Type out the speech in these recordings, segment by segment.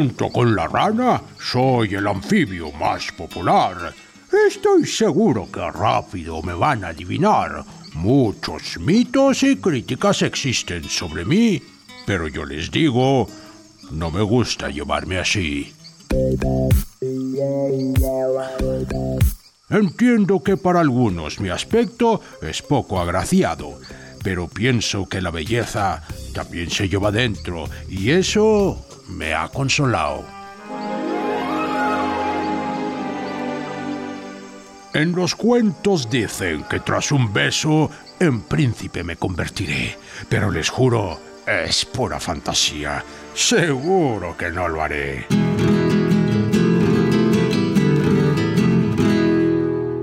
Junto con la rana, soy el anfibio más popular. Estoy seguro que rápido me van a adivinar. Muchos mitos y críticas existen sobre mí, pero yo les digo, no me gusta llamarme así. Entiendo que para algunos mi aspecto es poco agraciado, pero pienso que la belleza también se lleva dentro y eso me ha consolado. En los cuentos dicen que tras un beso en príncipe me convertiré, pero les juro, es pura fantasía. Seguro que no lo haré.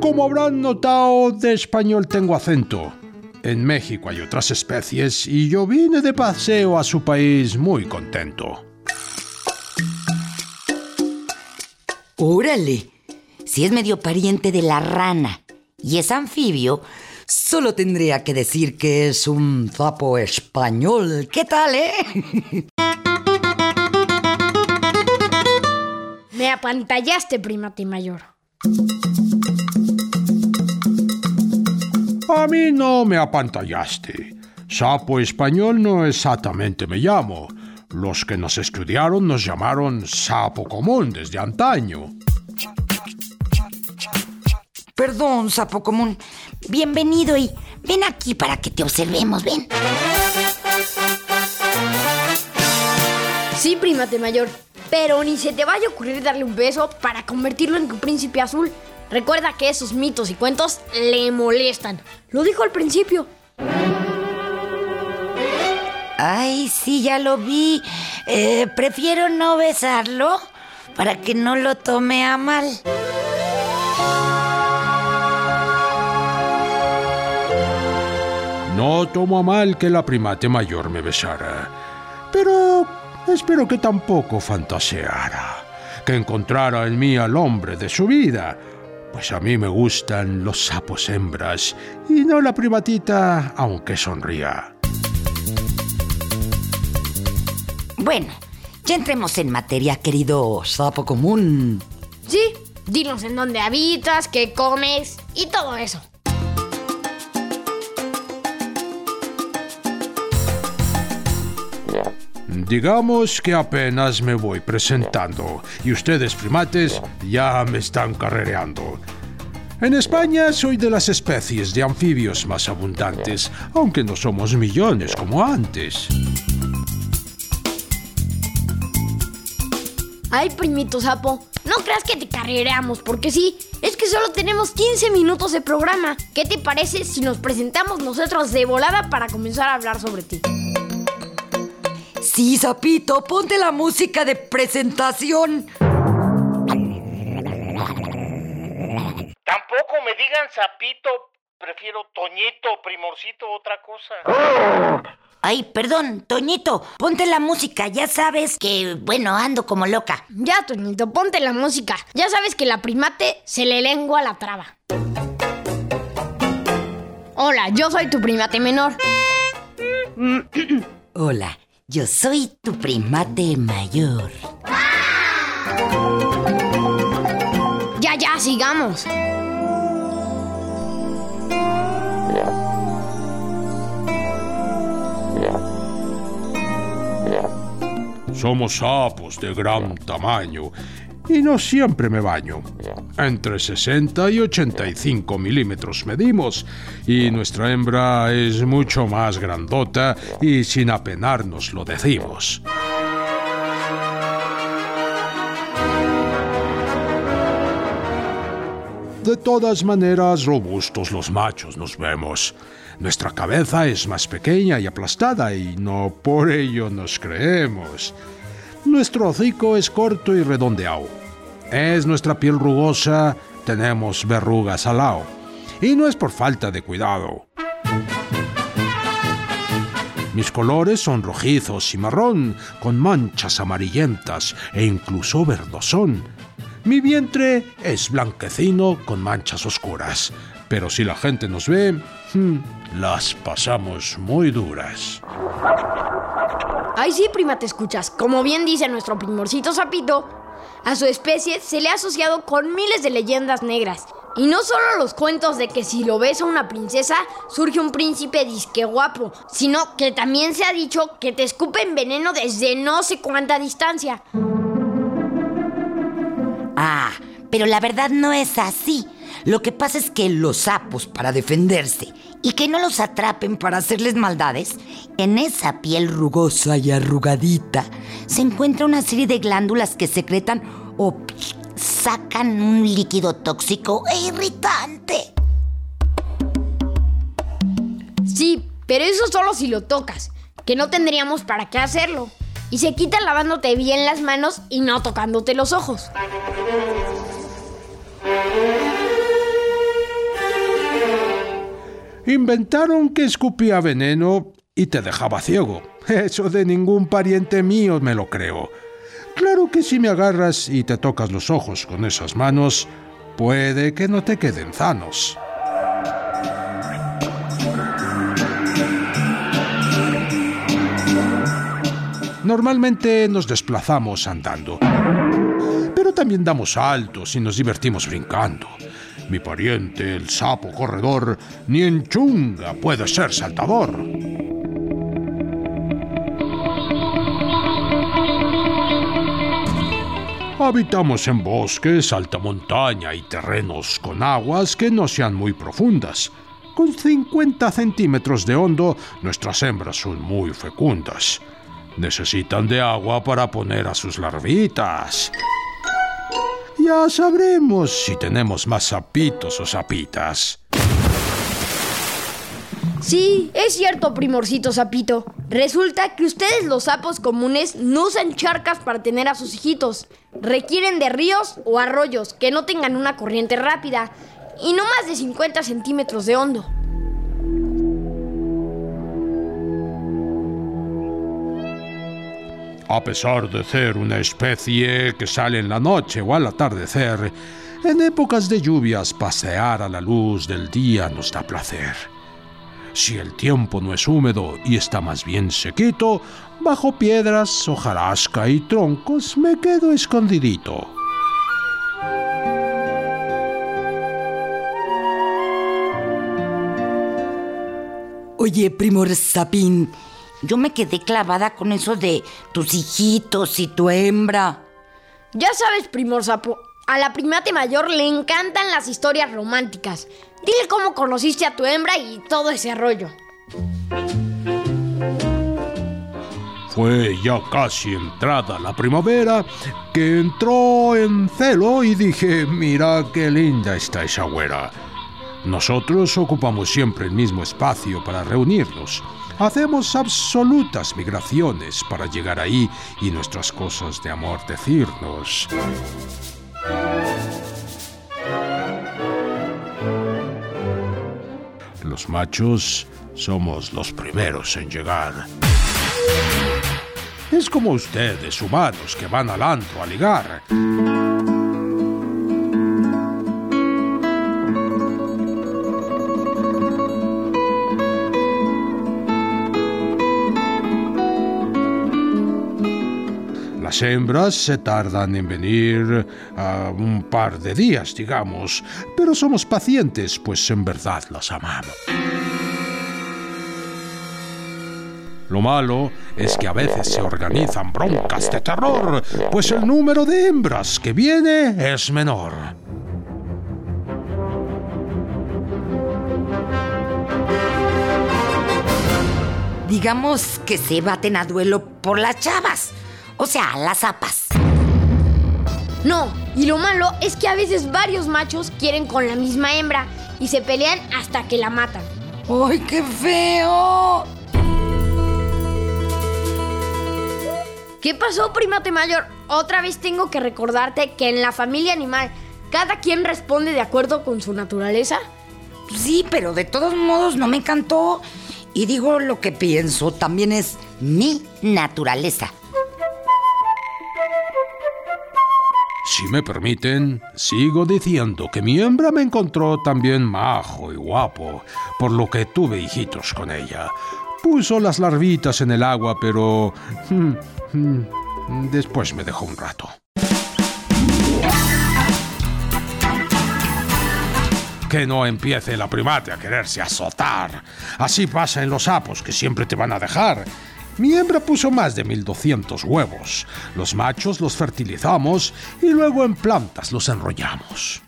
Como habrán notado, de español tengo acento. En México hay otras especies y yo vine de paseo a su país muy contento. Órale, si es medio pariente de la rana y es anfibio, solo tendría que decir que es un sapo español. ¿Qué tal, eh? Me apantallaste, primate mayor. A mí no me apantallaste. Sapo español no exactamente me llamo. Los que nos estudiaron nos llamaron sapo común desde antaño. Perdón, sapo común. Bienvenido y ven aquí para que te observemos, ven. Sí, primate mayor. Pero ni se te vaya a ocurrir darle un beso para convertirlo en tu príncipe azul. Recuerda que esos mitos y cuentos le molestan. Lo dijo al principio. Ay, sí, ya lo vi. Eh, prefiero no besarlo para que no lo tome a mal. No tomo a mal que la primate mayor me besara, pero espero que tampoco fantaseara, que encontrara en mí al hombre de su vida, pues a mí me gustan los sapos hembras y no la primatita, aunque sonría. Bueno, ya entremos en materia, querido sapo común. Sí, dinos en dónde habitas, qué comes y todo eso. Digamos que apenas me voy presentando y ustedes primates ya me están carrereando. En España soy de las especies de anfibios más abundantes, aunque no somos millones como antes. Ay, primito sapo, no creas que te carrereamos, porque sí, es que solo tenemos 15 minutos de programa. ¿Qué te parece si nos presentamos nosotros de volada para comenzar a hablar sobre ti? Sí, sapito, ponte la música de presentación. Tampoco me digan sapito, prefiero Toñito, Primorcito, otra cosa. Ay, perdón, Toñito, ponte la música. Ya sabes que, bueno, ando como loca. Ya, Toñito, ponte la música. Ya sabes que la primate se le lengua la traba. Hola, yo soy tu primate menor. Hola, yo soy tu primate mayor. Ya, ya, sigamos. Somos sapos de gran tamaño y no siempre me baño. Entre 60 y 85 milímetros medimos y nuestra hembra es mucho más grandota y sin apenarnos lo decimos. De todas maneras, robustos los machos nos vemos. Nuestra cabeza es más pequeña y aplastada y no por ello nos creemos. Nuestro hocico es corto y redondeado. Es nuestra piel rugosa, tenemos verrugas al lado. Y no es por falta de cuidado. Mis colores son rojizos y marrón, con manchas amarillentas e incluso verdosón. Mi vientre es blanquecino con manchas oscuras, pero si la gente nos ve, hmm, las pasamos muy duras. Ay, sí, prima, te escuchas. Como bien dice nuestro primorcito sapito, a su especie se le ha asociado con miles de leyendas negras. Y no solo los cuentos de que si lo ves a una princesa surge un príncipe disque guapo, sino que también se ha dicho que te escupen veneno desde no sé cuánta distancia. Ah, pero la verdad no es así. Lo que pasa es que los sapos, para defenderse y que no los atrapen para hacerles maldades, en esa piel rugosa y arrugadita se encuentra una serie de glándulas que secretan o sacan un líquido tóxico e irritante. Sí, pero eso solo si lo tocas, que no tendríamos para qué hacerlo. Y se quita lavándote bien las manos y no tocándote los ojos. Inventaron que escupía veneno y te dejaba ciego. Eso de ningún pariente mío me lo creo. Claro que si me agarras y te tocas los ojos con esas manos, puede que no te queden sanos. Normalmente nos desplazamos andando, pero también damos saltos y nos divertimos brincando. Mi pariente, el sapo corredor, ni en chunga puede ser saltador. Habitamos en bosques, alta montaña y terrenos con aguas que no sean muy profundas. Con 50 centímetros de hondo, nuestras hembras son muy fecundas. Necesitan de agua para poner a sus larvitas. Ya sabremos si tenemos más sapitos o sapitas. Sí, es cierto, primorcito sapito. Resulta que ustedes los sapos comunes no usan charcas para tener a sus hijitos. Requieren de ríos o arroyos que no tengan una corriente rápida y no más de 50 centímetros de hondo. A pesar de ser una especie que sale en la noche o al atardecer, en épocas de lluvias pasear a la luz del día nos da placer. Si el tiempo no es húmedo y está más bien sequito, bajo piedras, hojarasca y troncos me quedo escondidito. Oye, Primor Sapín, yo me quedé clavada con eso de tus hijitos y tu hembra. Ya sabes, primor sapo, a la primate mayor le encantan las historias románticas. Dile cómo conociste a tu hembra y todo ese rollo. Fue ya casi entrada la primavera que entró en celo y dije, mira qué linda está esa güera. Nosotros ocupamos siempre el mismo espacio para reunirnos. Hacemos absolutas migraciones para llegar ahí y nuestras cosas de amor decirnos. Los machos somos los primeros en llegar. Es como ustedes, humanos, que van al antro a ligar. Las hembras se tardan en venir a un par de días, digamos, pero somos pacientes, pues en verdad las amamos. Lo malo es que a veces se organizan broncas de terror, pues el número de hembras que viene es menor. Digamos que se baten a duelo por las chavas, o sea, las zapas. No, Y lo malo es que a veces varios machos quieren con la misma hembra y se pelean hasta que la matan. ¡Ay, qué feo! ¿Qué pasó, primate mayor? Otra vez tengo que recordarte que en la familia animal cada quien responde de acuerdo con su naturaleza. Sí, pero de todos modos no me encantó. Y digo lo que pienso, también es mi naturaleza. Si me permiten, sigo diciendo que mi hembra me encontró también majo y guapo, por lo que tuve hijitos con ella. Puso las larvitas en el agua, pero... mm, mm, después me dejó un rato. Que no empiece la primate a quererse azotar. Así pasa en los sapos, que siempre te van a dejar. Mi hembra puso más de 1200 huevos. Los machos los fertilizamos y luego en plantas los enrollamos.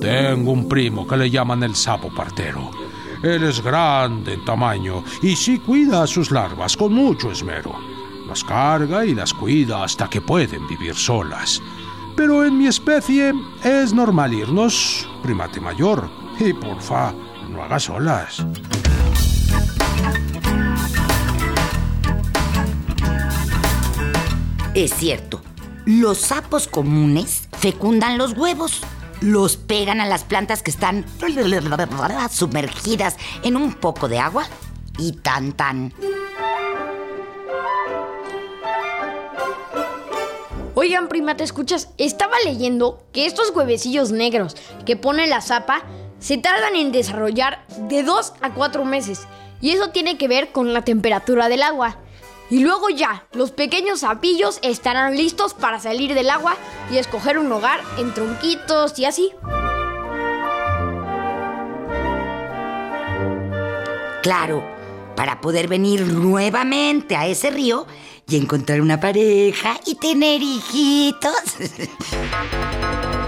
Tengo un primo que le llaman el sapo partero. Él es grande en tamaño y sí cuida a sus larvas con mucho esmero. Las carga y las cuida hasta que pueden vivir solas. Pero en mi especie es normal irnos, primate mayor. Y porfa, no hagas olas. Es cierto, los sapos comunes fecundan los huevos. Los pegan a las plantas que están sumergidas en un poco de agua y tan tan. Oigan, prima, ¿te escuchas? Estaba leyendo que estos huevecillos negros que pone la zapa se tardan en desarrollar de 2 a 4 meses. Y eso tiene que ver con la temperatura del agua. Y luego ya, los pequeños sapillos estarán listos para salir del agua y escoger un hogar en tronquitos y así. Claro, para poder venir nuevamente a ese río y encontrar una pareja y tener hijitos.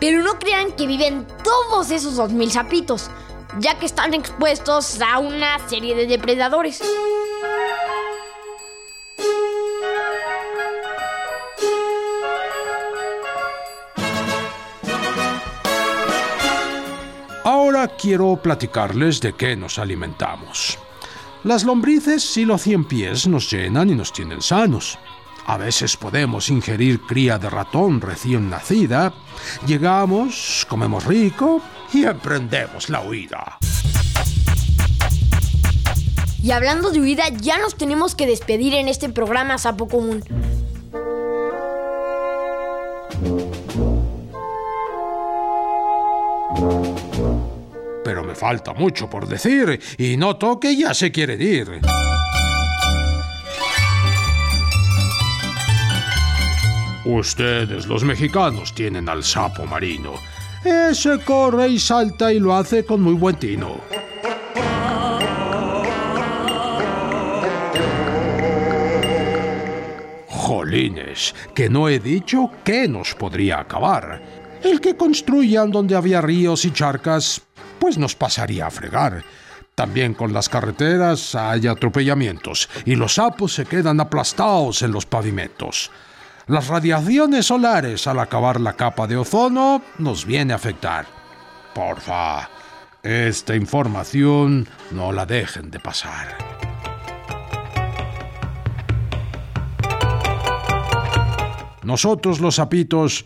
Pero no crean que viven todos esos 2000 sapitos, ya que están expuestos a una serie de depredadores. Ahora quiero platicarles de qué nos alimentamos. Las lombrices y los cien pies nos llenan y nos tienen sanos. A veces podemos ingerir cría de ratón recién nacida. Llegamos, comemos rico y emprendemos la huida. Y hablando de huida, ya nos tenemos que despedir en este programa Sapo Común. Pero me falta mucho por decir y noto que ya se quieren ir. Ustedes, los mexicanos, tienen al sapo marino. Ese corre y salta y lo hace con muy buen tino. Jolines, que no he dicho que nos podría acabar. El que construyan donde había ríos y charcas, pues nos pasaría a fregar. También con las carreteras hay atropellamientos y los sapos se quedan aplastados en los pavimentos. Las radiaciones solares al acabar la capa de ozono nos viene a afectar. Porfa, esta información no la dejen de pasar. Nosotros los sapitos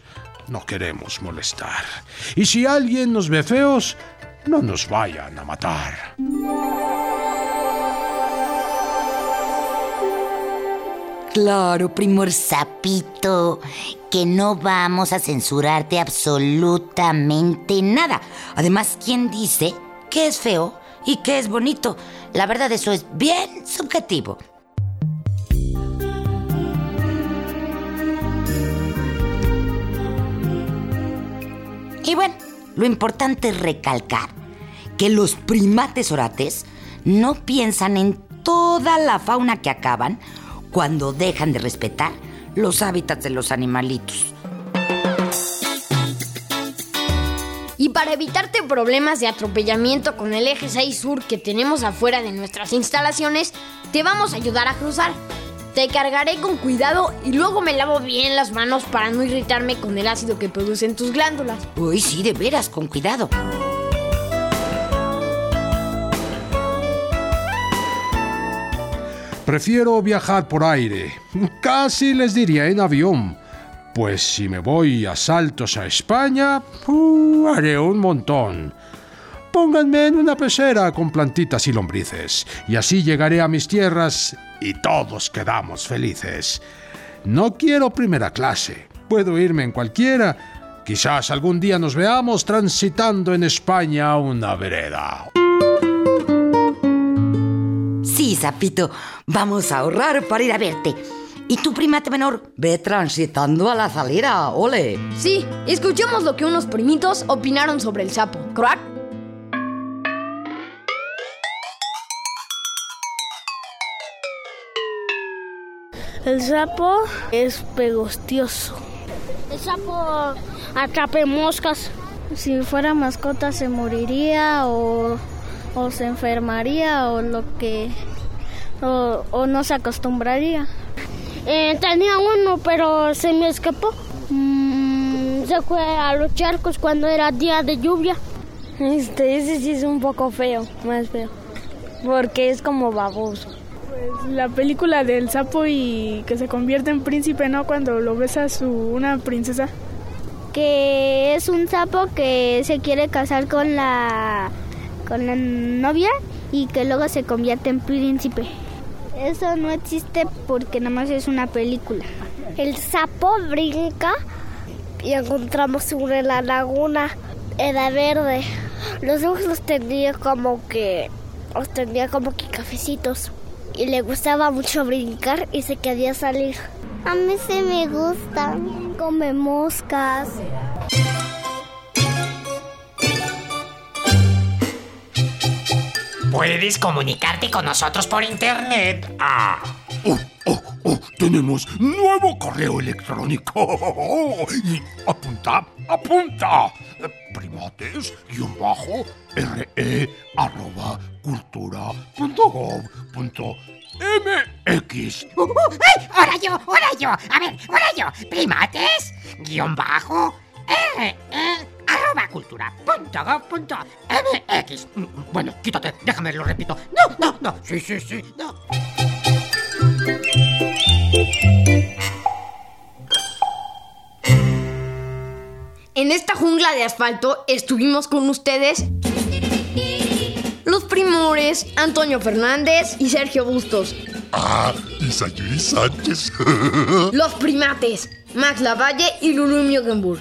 no queremos molestar. Y si alguien nos ve feos, no nos vayan a matar. Claro, primor sapito, que no vamos a censurarte absolutamente nada. Además, ¿quién dice que es feo y que es bonito? La verdad, eso es bien subjetivo. Y bueno, lo importante es recalcar que los primates orates no piensan en toda la fauna que acaban cuando dejan de respetar los hábitats de los animalitos. Y para evitarte problemas de atropellamiento con el eje 6 sur que tenemos afuera de nuestras instalaciones, te vamos a ayudar a cruzar. Te cargaré con cuidado y luego me lavo bien las manos para no irritarme con el ácido que producen tus glándulas. Uy, sí, de veras, con cuidado. Prefiero viajar por aire, casi les diría en avión. Pues si me voy a saltos a España, uh, haré un montón. Pónganme en una pecera con plantitas y lombrices, y así llegaré a mis tierras y todos quedamos felices. No quiero primera clase, puedo irme en cualquiera. Quizás algún día nos veamos transitando en España una vereda. Sí, Zapito, vamos a ahorrar para ir a verte. Y tu primate menor, ve transitando a la salida, ole. Sí, escuchemos lo que unos primitos opinaron sobre el sapo. ¿Crack? El sapo es pegostioso. El sapo atrape moscas. Si fuera mascota se moriría o, o se enfermaría o lo que... o, o no se acostumbraría. Eh, tenía uno, pero se me escapó. Mm, se fue a los charcos cuando era día de lluvia. Este, ese sí es un poco feo, más feo. Porque es como baboso. Pues la película del sapo y que se convierte en príncipe, ¿no? Cuando lo besa su una princesa. Que es un sapo que se quiere casar con la con la novia y que luego se convierte en príncipe. Eso no existe porque nada más es una película. El sapo brinca y encontramos sobre la laguna. Era verde. Los ojos los tenía como que los tenía como que cafecitos y le gustaba mucho brincar y se quería salir. A mí sí me gusta. Come moscas. Puedes comunicarte con nosotros por internet. Ah. Oh, oh, oh, tenemos nuevo correo electrónico. Y apunta, apunta. Primates, guion bajo, re, arroba, cultura, punto gov, punto mx. Uh, uh, ¡Ay! ¡Ahora yo! ¡Ahora yo! A ver, ahora yo. Primates, guion bajo, re, arroba cultura, punto gov, punto mx. Mm, Bueno, quítate, déjame, lo repito. No, no, no. Sí, sí, sí, no. En esta jungla de asfalto estuvimos con ustedes los primores Antonio Fernández y Sergio Bustos. Ah, y Sayuri Sánchez. Los primates Max Lavalle y Lulu Miogenburg.